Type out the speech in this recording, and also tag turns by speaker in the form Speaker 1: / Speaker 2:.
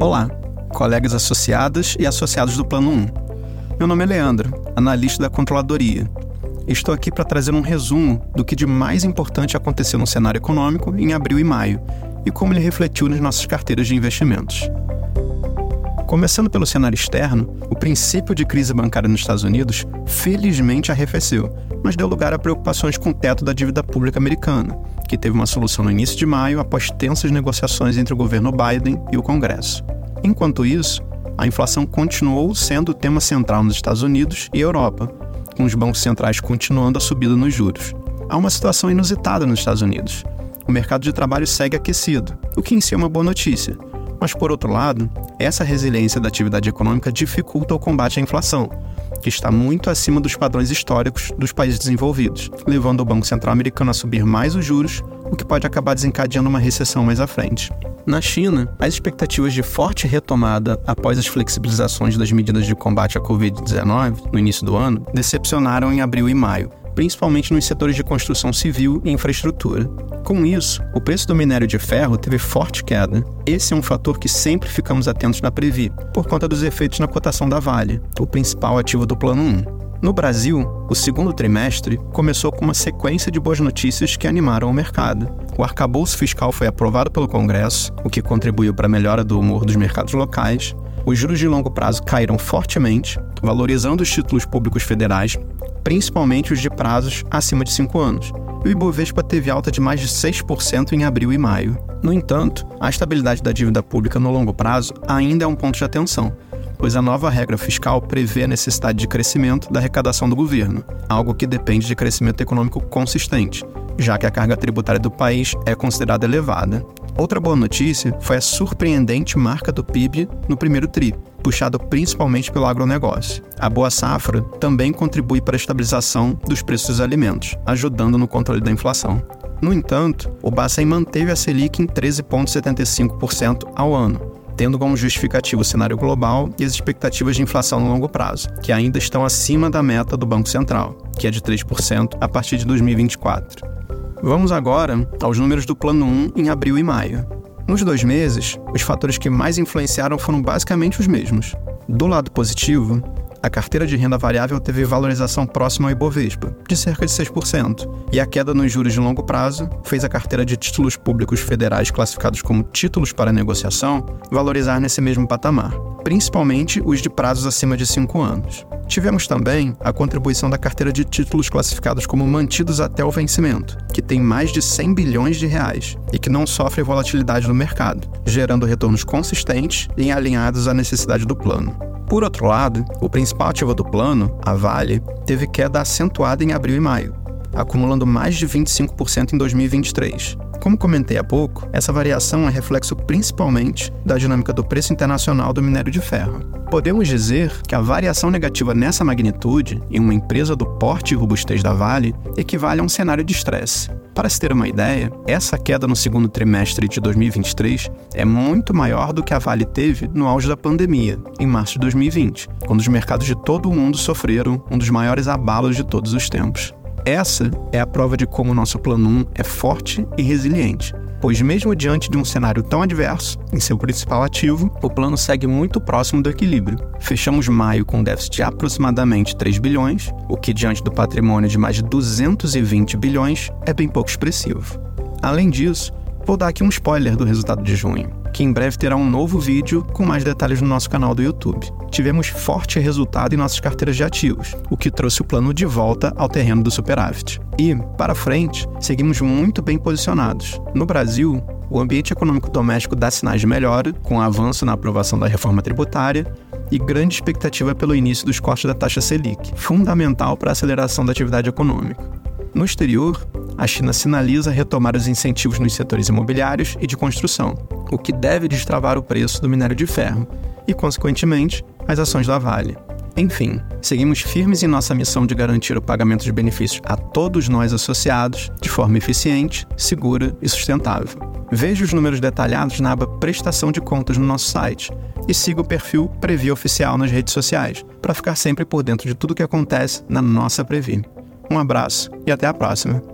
Speaker 1: Olá, colegas associadas e associados do Plano 1. Meu nome é Leandro, analista da controladoria. Estou aqui para trazer um resumo do que de mais importante aconteceu no cenário econômico em abril e maio e como ele refletiu nas nossas carteiras de investimentos. Começando pelo cenário externo, o princípio de crise bancária nos Estados Unidos felizmente arrefeceu, mas deu lugar a preocupações com o teto da dívida pública americana, que teve uma solução no início de maio após tensas negociações entre o governo Biden e o Congresso. Enquanto isso, a inflação continuou sendo o tema central nos Estados Unidos e Europa, com os bancos centrais continuando a subida nos juros. Há uma situação inusitada nos Estados Unidos. O mercado de trabalho segue aquecido, o que em si é uma boa notícia, mas, por outro lado, essa resiliência da atividade econômica dificulta o combate à inflação, que está muito acima dos padrões históricos dos países desenvolvidos, levando o Banco Central americano a subir mais os juros, o que pode acabar desencadeando uma recessão mais à frente. Na China, as expectativas de forte retomada após as flexibilizações das medidas de combate à Covid-19 no início do ano decepcionaram em abril e maio, principalmente nos setores de construção civil e infraestrutura. Com isso, o preço do minério de ferro teve forte queda. Esse é um fator que sempre ficamos atentos na Previ, por conta dos efeitos na cotação da Vale, o principal ativo do Plano 1. No Brasil, o segundo trimestre começou com uma sequência de boas notícias que animaram o mercado. O arcabouço fiscal foi aprovado pelo Congresso, o que contribuiu para a melhora do humor dos mercados locais. Os juros de longo prazo caíram fortemente, valorizando os títulos públicos federais, principalmente os de prazos acima de 5 anos. E o Ibovespa teve alta de mais de 6% em abril e maio. No entanto, a estabilidade da dívida pública no longo prazo ainda é um ponto de atenção, pois a nova regra fiscal prevê a necessidade de crescimento da arrecadação do governo, algo que depende de crescimento econômico consistente, já que a carga tributária do país é considerada elevada. Outra boa notícia foi a surpreendente marca do PIB no primeiro TRI, puxado principalmente pelo agronegócio. A boa safra também contribui para a estabilização dos preços dos alimentos, ajudando no controle da inflação. No entanto, o Bacen manteve a Selic em 13,75% ao ano, tendo como justificativo o cenário global e as expectativas de inflação no longo prazo, que ainda estão acima da meta do Banco Central, que é de 3% a partir de 2024. Vamos agora aos números do Plano 1 em abril e maio. Nos dois meses, os fatores que mais influenciaram foram basicamente os mesmos. Do lado positivo, a carteira de renda variável teve valorização próxima ao Ibovespa, de cerca de 6%, e a queda nos juros de longo prazo fez a carteira de títulos públicos federais classificados como títulos para negociação valorizar nesse mesmo patamar, principalmente os de prazos acima de 5 anos. Tivemos também a contribuição da carteira de títulos classificados como mantidos até o vencimento, que tem mais de 100 bilhões de reais e que não sofre volatilidade no mercado, gerando retornos consistentes e alinhados à necessidade do plano. Por outro lado, o principal ativo do plano, a Vale, teve queda acentuada em abril e maio, acumulando mais de 25% em 2023. Como comentei há pouco, essa variação é reflexo principalmente da dinâmica do preço internacional do minério de ferro. Podemos dizer que a variação negativa nessa magnitude, em uma empresa do porte e robustez da Vale, equivale a um cenário de estresse, para se ter uma ideia, essa queda no segundo trimestre de 2023 é muito maior do que a Vale teve no auge da pandemia, em março de 2020, quando os mercados de todo o mundo sofreram um dos maiores abalos de todos os tempos. Essa é a prova de como o nosso plano 1 é forte e resiliente, pois, mesmo diante de um cenário tão adverso, em seu principal ativo, o plano segue muito próximo do equilíbrio. Fechamos maio com um déficit de aproximadamente 3 bilhões, o que, diante do patrimônio de mais de 220 bilhões, é bem pouco expressivo. Além disso, vou dar aqui um spoiler do resultado de junho que em breve terá um novo vídeo com mais detalhes no nosso canal do YouTube. Tivemos forte resultado em nossas carteiras de ativos, o que trouxe o plano de volta ao terreno do superávit. E, para frente, seguimos muito bem posicionados. No Brasil, o ambiente econômico doméstico dá sinais de melhora, com avanço na aprovação da reforma tributária e grande expectativa pelo início dos cortes da taxa Selic, fundamental para a aceleração da atividade econômica. No exterior, a China sinaliza retomar os incentivos nos setores imobiliários e de construção, o que deve destravar o preço do minério de ferro e, consequentemente, as ações da Vale. Enfim, seguimos firmes em nossa missão de garantir o pagamento de benefícios a todos nós associados de forma eficiente, segura e sustentável. Veja os números detalhados na aba Prestação de Contas no nosso site e siga o perfil Previ Oficial nas redes sociais para ficar sempre por dentro de tudo o que acontece na nossa Previ. Um abraço e até a próxima!